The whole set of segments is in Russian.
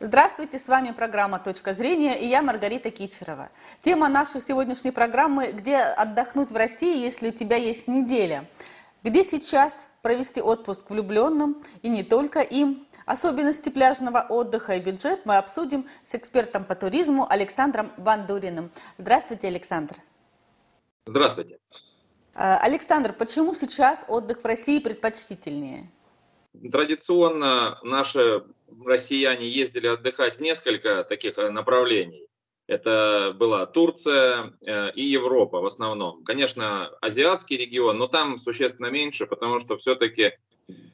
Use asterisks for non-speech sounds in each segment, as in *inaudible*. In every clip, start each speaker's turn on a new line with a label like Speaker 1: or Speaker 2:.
Speaker 1: Здравствуйте, с вами программа «Точка зрения» и я Маргарита Кичерова. Тема нашей сегодняшней программы «Где отдохнуть в России, если у тебя есть неделя?» Где сейчас провести отпуск влюбленным и не только им? Особенности пляжного отдыха и бюджет мы обсудим с экспертом по туризму Александром Бандуриным. Здравствуйте, Александр.
Speaker 2: Здравствуйте.
Speaker 1: А, Александр, почему сейчас отдых в России предпочтительнее?
Speaker 2: Традиционно наши россияне ездили отдыхать в несколько таких э, направлений. Это была Турция э, и Европа в основном. Конечно, азиатский регион, но там существенно меньше, потому что все-таки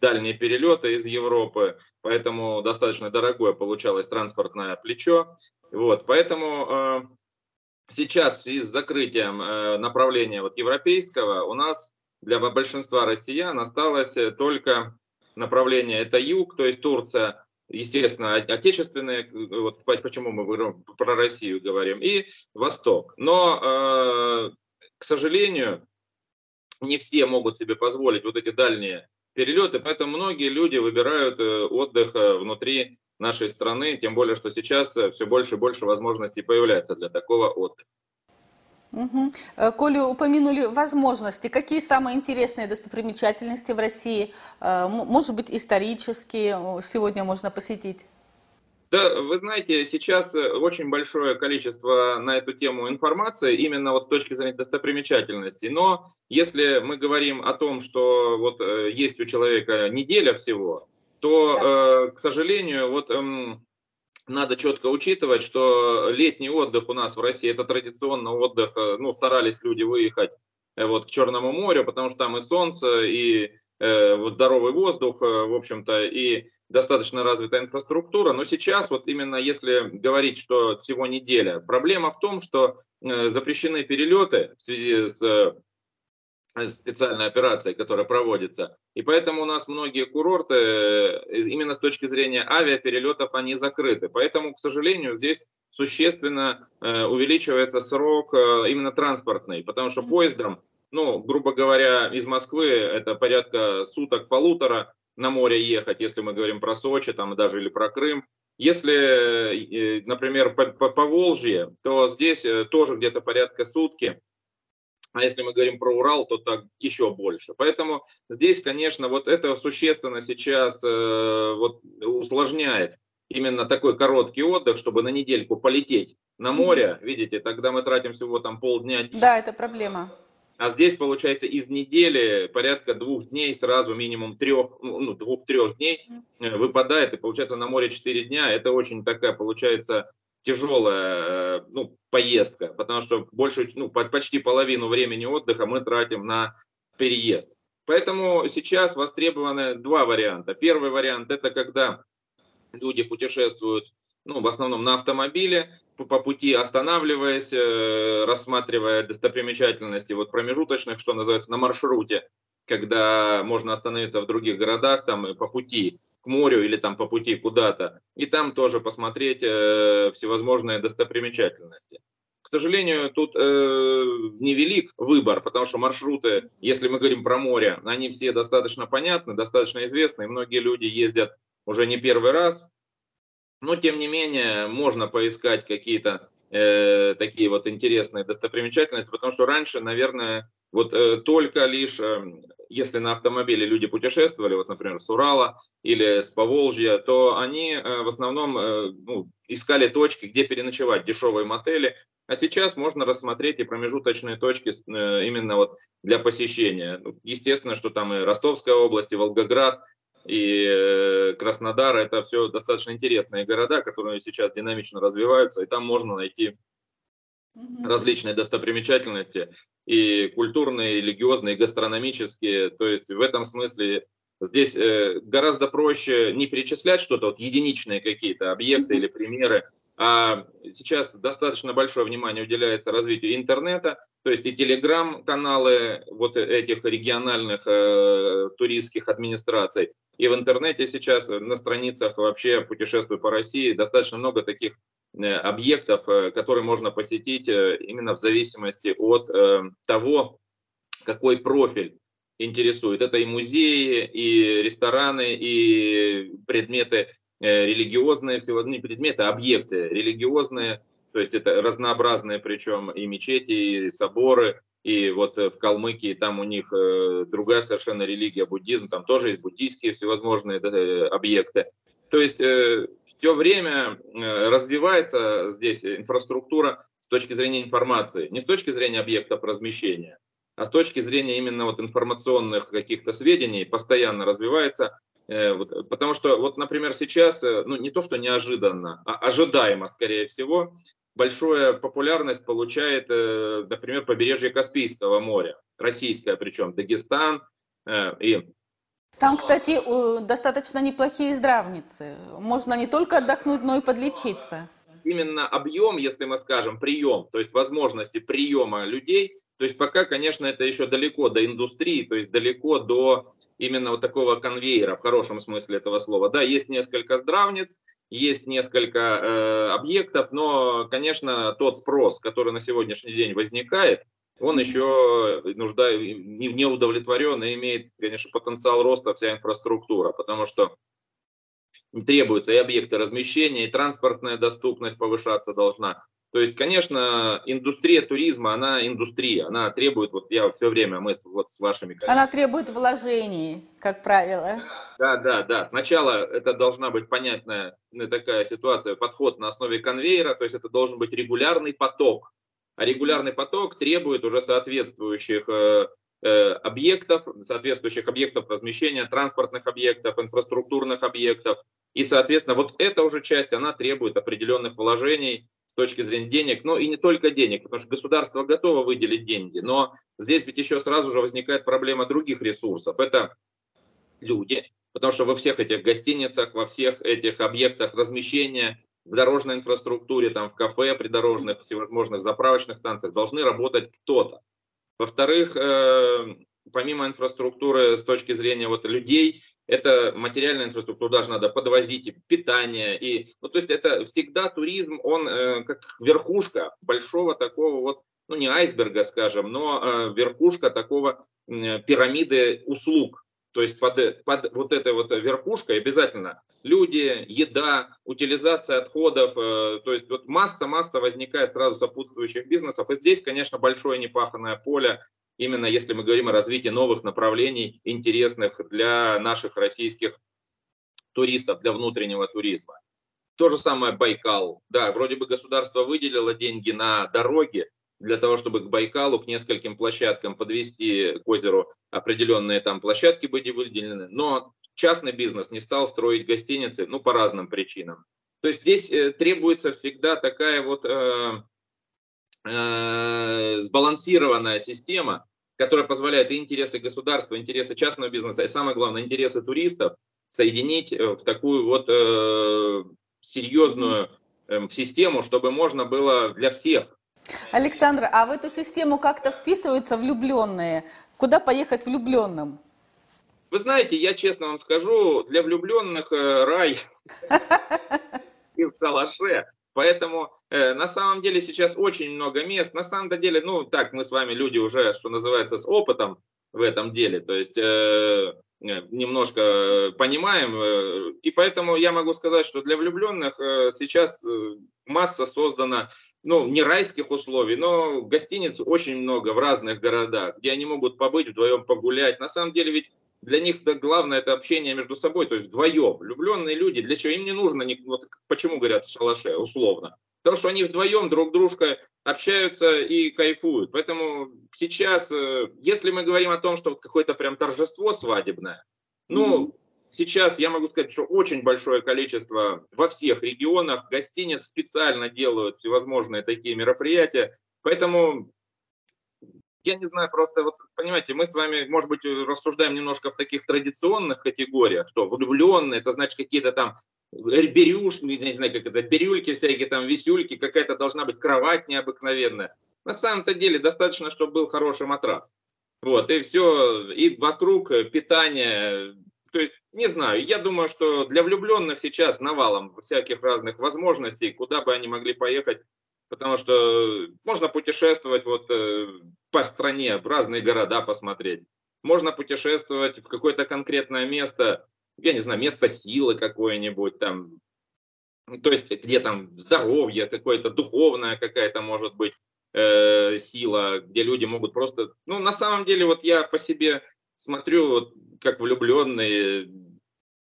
Speaker 2: дальние перелеты из Европы, поэтому достаточно дорогое получалось транспортное плечо. Вот, поэтому э, сейчас в связи с закрытием направления вот европейского у нас для большинства россиян осталось только направление это юг, то есть Турция, естественно, отечественные, вот почему мы про Россию говорим, и Восток. Но, э, к сожалению, не все могут себе позволить вот эти дальние перелеты, поэтому многие люди выбирают э, отдых э, внутри нашей страны, тем более, что сейчас э, все больше и больше возможностей появляется для такого отдыха.
Speaker 1: Угу. Коли упомянули возможности, какие самые интересные достопримечательности в России, может быть, исторические, сегодня можно посетить?
Speaker 2: Да, вы знаете, сейчас очень большое количество на эту тему информации, именно вот с точки зрения достопримечательностей. Но если мы говорим о том, что вот есть у человека неделя всего, то, да. к сожалению, вот эм, надо четко учитывать, что летний отдых у нас в России это традиционно отдых, ну, старались люди выехать э, вот к Черному морю, потому что там и солнце, и э, здоровый воздух, э, в общем-то, и достаточно развитая инфраструктура. Но сейчас, вот именно если говорить, что всего неделя, проблема в том, что запрещены перелеты в связи с специальной операцией, которая проводится. И поэтому у нас многие курорты, э, именно с точки зрения авиаперелетов, они закрыты. Поэтому, к сожалению, здесь существенно э, увеличивается срок э, именно транспортный, потому что поездом, ну, грубо говоря, из Москвы это порядка суток-полутора на море ехать, если мы говорим про Сочи там даже или про Крым. Если, например, по, по, по Волжье, то здесь тоже где-то порядка сутки а если мы говорим про Урал, то так еще больше. Поэтому здесь, конечно, вот это существенно сейчас э, вот, усложняет именно такой короткий отдых, чтобы на недельку полететь на море. Видите, тогда мы тратим всего там полдня.
Speaker 1: Да, это проблема.
Speaker 2: А здесь, получается, из недели порядка двух дней, сразу минимум трех, ну, ну двух-трех дней выпадает, и получается на море четыре дня. Это очень такая, получается, тяжелая э, ну, поездка, потому что больше, ну, почти половину времени отдыха мы тратим на переезд. Поэтому сейчас востребованы два варианта. Первый вариант это когда люди путешествуют ну, в основном на автомобиле, по пути останавливаясь, э, рассматривая достопримечательности вот промежуточных, что называется, на маршруте, когда можно остановиться в других городах там по пути к морю или там по пути куда-то, и там тоже посмотреть э, всевозможные достопримечательности. К сожалению, тут э, невелик выбор, потому что маршруты, если мы говорим про море, они все достаточно понятны, достаточно известны, и многие люди ездят уже не первый раз. Но, тем не менее, можно поискать какие-то э, такие вот интересные достопримечательности, потому что раньше, наверное, вот э, только лишь, э, если на автомобиле люди путешествовали, вот, например, с Урала или с Поволжья, то они э, в основном э, ну, искали точки, где переночевать, дешевые мотели. А сейчас можно рассмотреть и промежуточные точки э, именно вот для посещения. Ну, естественно, что там и Ростовская область, и Волгоград, и Краснодар, это все достаточно интересные города, которые сейчас динамично развиваются, и там можно найти различные достопримечательности, и культурные, и религиозные, и гастрономические. То есть в этом смысле здесь э, гораздо проще не перечислять что-то, вот единичные какие-то объекты или примеры, а сейчас достаточно большое внимание уделяется развитию интернета, то есть и телеграм-каналы вот этих региональных э, туристских администраций, и в интернете сейчас на страницах вообще путешествую по России достаточно много таких объектов, э, которые можно посетить э, именно в зависимости от того, какой профиль интересует. Это и музеи, и рестораны, и предметы религиозные всего, не предметы, а объекты религиозные, то есть это разнообразные причем и мечети, и соборы, и вот в Калмыкии там у них другая совершенно религия, буддизм, там тоже есть буддийские всевозможные объекты. То есть все время развивается здесь инфраструктура с точки зрения информации, не с точки зрения объектов размещения, а с точки зрения именно вот информационных каких-то сведений постоянно развивается. Э, потому что, вот, например, сейчас, э, ну не то что неожиданно, а ожидаемо, скорее всего, большую популярность получает, э, например, побережье Каспийского моря, российское причем, Дагестан и
Speaker 1: там, кстати, достаточно неплохие здравницы. Можно не только отдохнуть, но и подлечиться.
Speaker 2: Именно объем, если мы скажем, прием, то есть возможности приема людей, то есть пока, конечно, это еще далеко до индустрии, то есть далеко до именно вот такого конвейера в хорошем смысле этого слова. Да, есть несколько здравниц, есть несколько э, объектов, но, конечно, тот спрос, который на сегодняшний день возникает, он еще нужда, не, не удовлетворен и имеет, конечно, потенциал роста вся инфраструктура, потому что требуются и объекты размещения, и транспортная доступность повышаться должна. То есть, конечно, индустрия туризма, она индустрия, она требует, вот я все время, мы вот с вашими...
Speaker 1: Она требует вложений, как правило.
Speaker 2: Да, да, да. Сначала это должна быть понятная ну, такая ситуация, подход на основе конвейера, то есть это должен быть регулярный поток. А регулярный поток требует уже соответствующих э, э, объектов, соответствующих объектов размещения, транспортных объектов, инфраструктурных объектов. И, соответственно, вот эта уже часть, она требует определенных вложений, с точки зрения денег, но и не только денег, потому что государство готово выделить деньги, но здесь ведь еще сразу же возникает проблема других ресурсов. Это люди, потому что во всех этих гостиницах, во всех этих объектах размещения, в дорожной инфраструктуре, там в кафе, придорожных, всевозможных заправочных станциях должны работать кто-то. Во-вторых, э, помимо инфраструктуры с точки зрения вот людей, это материальная инфраструктура, даже надо подвозить и питание. И, ну, то есть это всегда туризм, он э, как верхушка большого такого вот, ну не айсберга, скажем, но э, верхушка такого э, пирамиды услуг. То есть под, под вот этой вот верхушкой обязательно люди, еда, утилизация отходов, э, то есть вот масса-масса возникает сразу сопутствующих бизнесов. И здесь, конечно, большое непаханное поле именно если мы говорим о развитии новых направлений, интересных для наших российских туристов, для внутреннего туризма. То же самое Байкал. Да, вроде бы государство выделило деньги на дороги для того, чтобы к Байкалу, к нескольким площадкам подвести к озеру определенные там площадки были выделены, но частный бизнес не стал строить гостиницы, ну, по разным причинам. То есть здесь э, требуется всегда такая вот э, э, сбалансированная система, которая позволяет и интересы государства, интересы частного бизнеса, и самое главное, интересы туристов соединить э, в такую вот э, серьезную э, систему, чтобы можно было для всех.
Speaker 1: Александр, а в эту систему как-то вписываются влюбленные? Куда поехать влюбленным?
Speaker 2: Вы знаете, я честно вам скажу, для влюбленных э, рай *laughs* и в Салаше. Поэтому э, на самом деле сейчас очень много мест. На самом деле, ну так, мы с вами люди уже, что называется, с опытом в этом деле. То есть э, э немножко понимаем. Э, и поэтому я могу сказать, что для влюбленных сейчас масса создана ну, не райских условий, но гостиниц очень много в разных городах, где они могут побыть вдвоем, погулять. На самом деле ведь для них да, главное это общение между собой, то есть вдвоем. Влюбленные люди, для чего им не нужно, вот почему говорят в шалаше, условно. Потому что они вдвоем друг дружка общаются и кайфуют. Поэтому сейчас, э, если мы говорим о том, что какое-то прям торжество свадебное, ну. Сейчас я могу сказать, что очень большое количество во всех регионах гостиниц специально делают всевозможные такие мероприятия. Поэтому я не знаю, просто вот, понимаете, мы с вами, может быть, рассуждаем немножко в таких традиционных категориях, что влюбленные, это значит какие-то там берюш, не знаю, как это, бирюльки всякие там, висюльки, какая-то должна быть кровать необыкновенная. На самом-то деле достаточно, чтобы был хороший матрас. Вот, и все, и вокруг питание, то есть, не знаю, я думаю, что для влюбленных сейчас навалом всяких разных возможностей, куда бы они могли поехать, потому что можно путешествовать вот э, по стране, в разные города посмотреть. Можно путешествовать в какое-то конкретное место, я не знаю, место силы какое-нибудь там, то есть где там здоровье какое-то, духовная какая-то может быть э, сила, где люди могут просто, ну на самом деле вот я по себе смотрю, вот, как влюбленный,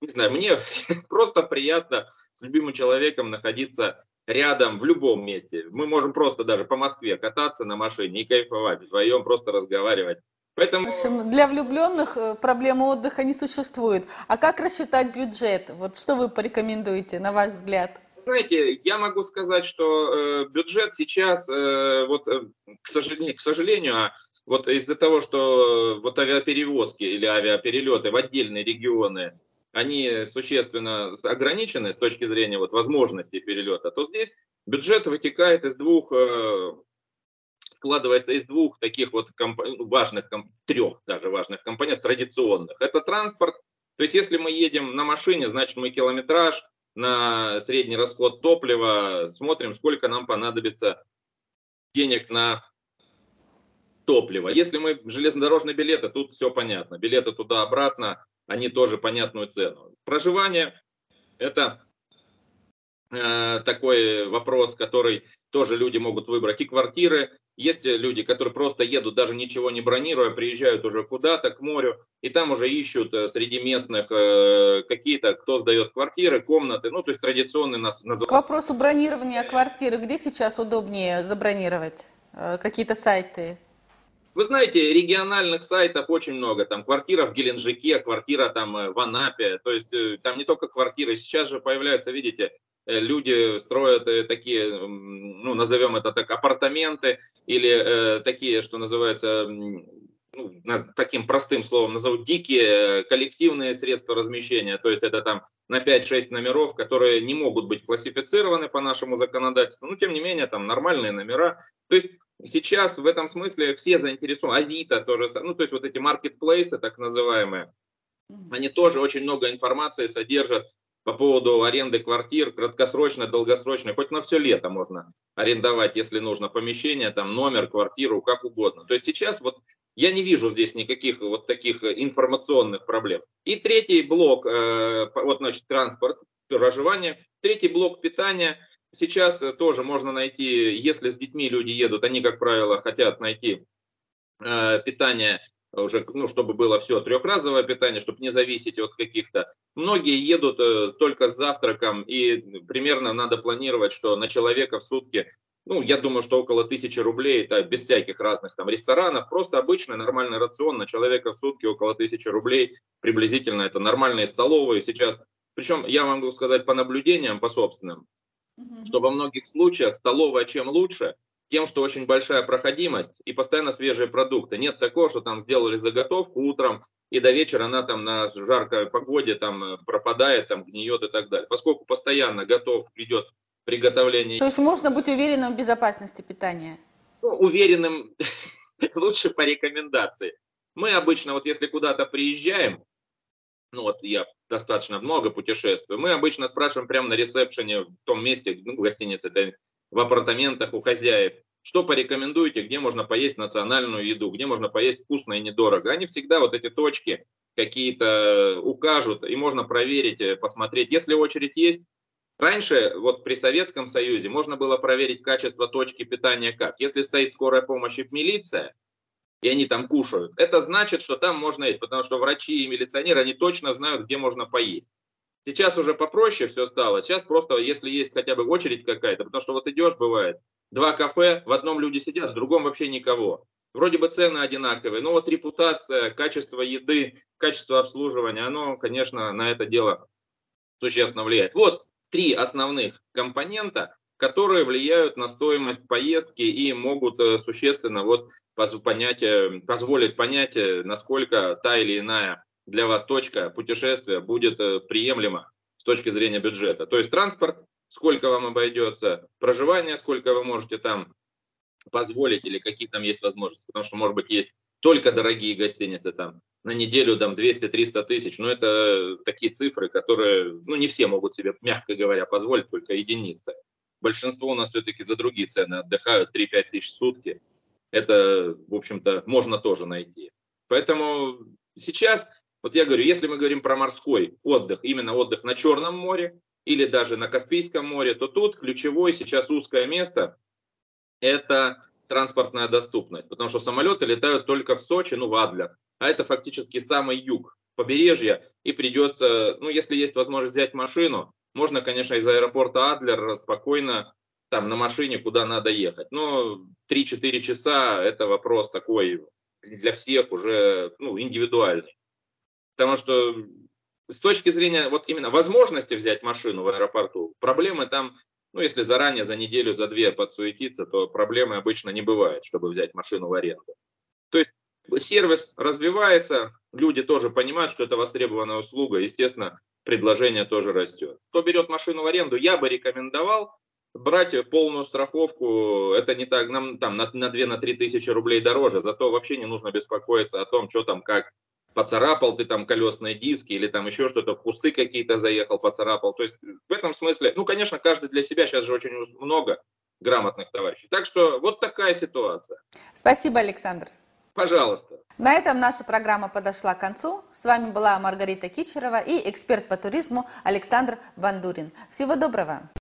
Speaker 2: не знаю, мне *laughs* просто приятно с любимым человеком находиться рядом в любом месте. Мы можем просто даже по Москве кататься на машине и кайфовать, вдвоем просто разговаривать.
Speaker 1: Поэтому... В общем, для влюбленных э, проблемы отдыха не существует. А как рассчитать бюджет? Вот что вы порекомендуете, на ваш взгляд?
Speaker 2: Знаете, я могу сказать, что э, бюджет сейчас, э, вот, э, к, сожалению, к сожалению, а вот из-за того, что вот авиаперевозки или авиаперелеты в отдельные регионы они существенно ограничены с точки зрения вот возможностей перелета, то здесь бюджет вытекает из двух, э, складывается из двух таких вот комп- ну, важных, трех даже важных компонентов традиционных. Это транспорт, то есть если мы едем на машине, значит мы километраж, на средний расход топлива, смотрим, сколько нам понадобится денег на топливо. Если мы железнодорожные билеты, тут все понятно. Билеты туда-обратно, они тоже понятную цену. Проживание – это э, такой вопрос, который тоже люди могут выбрать. И квартиры. Есть люди, которые просто едут, даже ничего не бронируя, приезжают уже куда-то, к морю, и там уже ищут э, среди местных э, какие-то, кто сдает квартиры, комнаты, ну, то есть традиционные нас
Speaker 1: называют. К вопросу бронирования квартиры, где сейчас удобнее забронировать? Э, какие-то сайты?
Speaker 2: Вы знаете, региональных сайтов очень много. Там квартира в Геленджике, квартира там э, в Анапе. То есть э, там не только квартиры. Сейчас же появляются, видите, э, люди строят такие, ну, назовем это так, апартаменты или э, такие, что называется, ну, таким простым словом назовут, дикие коллективные средства размещения. То есть это там на 5-6 номеров, которые не могут быть классифицированы по нашему законодательству. Но тем не менее, там нормальные номера. То есть Сейчас в этом смысле все заинтересованы. Авито тоже, ну то есть вот эти маркетплейсы так называемые, они тоже очень много информации содержат по поводу аренды квартир, краткосрочной, долгосрочной, хоть на все лето можно арендовать, если нужно помещение, там номер, квартиру, как угодно. То есть сейчас вот я не вижу здесь никаких вот таких информационных проблем. И третий блок, э, вот значит транспорт, проживание. Третий блок питания – Сейчас э, тоже можно найти, если с детьми люди едут, они, как правило, хотят найти э, питание уже, ну, чтобы было все трехразовое питание, чтобы не зависеть от каких-то. Многие едут э, только с завтраком, и примерно надо планировать, что на человека в сутки, ну, я думаю, что около тысячи рублей, это без всяких разных там ресторанов, просто обычный нормальный рацион на человека в сутки около тысячи рублей, приблизительно это нормальные столовые сейчас. Причем я могу сказать по наблюдениям, по собственным, что во многих случаях столовая чем лучше, тем, что очень большая проходимость и постоянно свежие продукты. Нет такого, что там сделали заготовку утром, и до вечера она там на жаркой погоде там э, пропадает, там гниет и так далее. Поскольку постоянно готов идет приготовление.
Speaker 1: То есть можно быть уверенным в безопасности питания?
Speaker 2: Ну, уверенным *laughs* лучше по рекомендации. Мы обычно, вот если куда-то приезжаем, ну вот я достаточно много путешествую, мы обычно спрашиваем прямо на ресепшене, в том месте, ну, в гостинице, в апартаментах у хозяев, что порекомендуете, где можно поесть национальную еду, где можно поесть вкусно и недорого. Они всегда вот эти точки какие-то укажут, и можно проверить, э, посмотреть. Если очередь есть, раньше, вот при Советском Союзе, можно было проверить качество точки питания как. Если стоит скорая помощь и милиция, и они там кушают, это значит, что там можно есть, потому что врачи и милиционеры, они точно знают, где можно поесть. Сейчас уже попроще все стало. Сейчас просто, если есть хотя бы очередь какая-то, потому что вот идешь, бывает, два кафе, в одном люди сидят, в другом вообще никого. Вроде бы цены одинаковые, но вот репутация, качество еды, качество обслуживания, оно, конечно, на это дело существенно влияет. Вот три основных компонента, которые влияют на стоимость поездки и могут э, существенно вот понять, позволить понять, э, насколько та или иная для вас точка путешествия будет э, приемлема с точки зрения бюджета. То есть транспорт, сколько вам обойдется, проживание, сколько вы можете там позволить или какие там есть возможности. Потому что, может быть, есть только дорогие гостиницы там на неделю там 200-300 тысяч, но это такие цифры, которые, ну, не все могут себе, мягко говоря, позволить, только единицы большинство у нас все-таки за другие цены отдыхают 3-5 тысяч в сутки. Это, в общем-то, можно тоже найти. Поэтому сейчас Вот я говорю, если мы говорим про морской отдых, именно отдых на Черном море или даже на Каспийском море, то тут ключевое сейчас узкое место – это транспортная доступность. Потому что самолеты летают только в Сочи, ну в Адлер. А это фактически самый юг побережья. И придется, ну если есть возможность взять машину, можно, конечно, из аэропорта Адлер спокойно там на машине куда надо ехать. Но 3-4 часа это вопрос такой для всех уже ну, индивидуальный. Потому что с точки зрения вот именно возможности взять машину в аэропорту, проблемы там, ну если заранее, за неделю, за две подсуетиться, то проблемы обычно не бывает, чтобы взять машину в аренду. То есть сервис развивается, люди тоже понимают, что это востребованная услуга, естественно, предложение тоже растет. Кто берет машину в аренду, я бы рекомендовал брать полную страховку, это не так, нам там на, на 2-3 на тысячи рублей дороже, зато вообще не нужно беспокоиться о том, что там, как поцарапал ты там колесные диски или там еще что-то, в кусты какие-то заехал, поцарапал. То есть в этом смысле, ну, конечно, каждый для себя, сейчас же очень много грамотных товарищей. Так что вот такая ситуация.
Speaker 1: Спасибо, Александр.
Speaker 2: Пожалуйста.
Speaker 1: На этом наша программа подошла к концу. С вами была Маргарита Кичерова и эксперт по туризму Александр Вандурин. Всего доброго.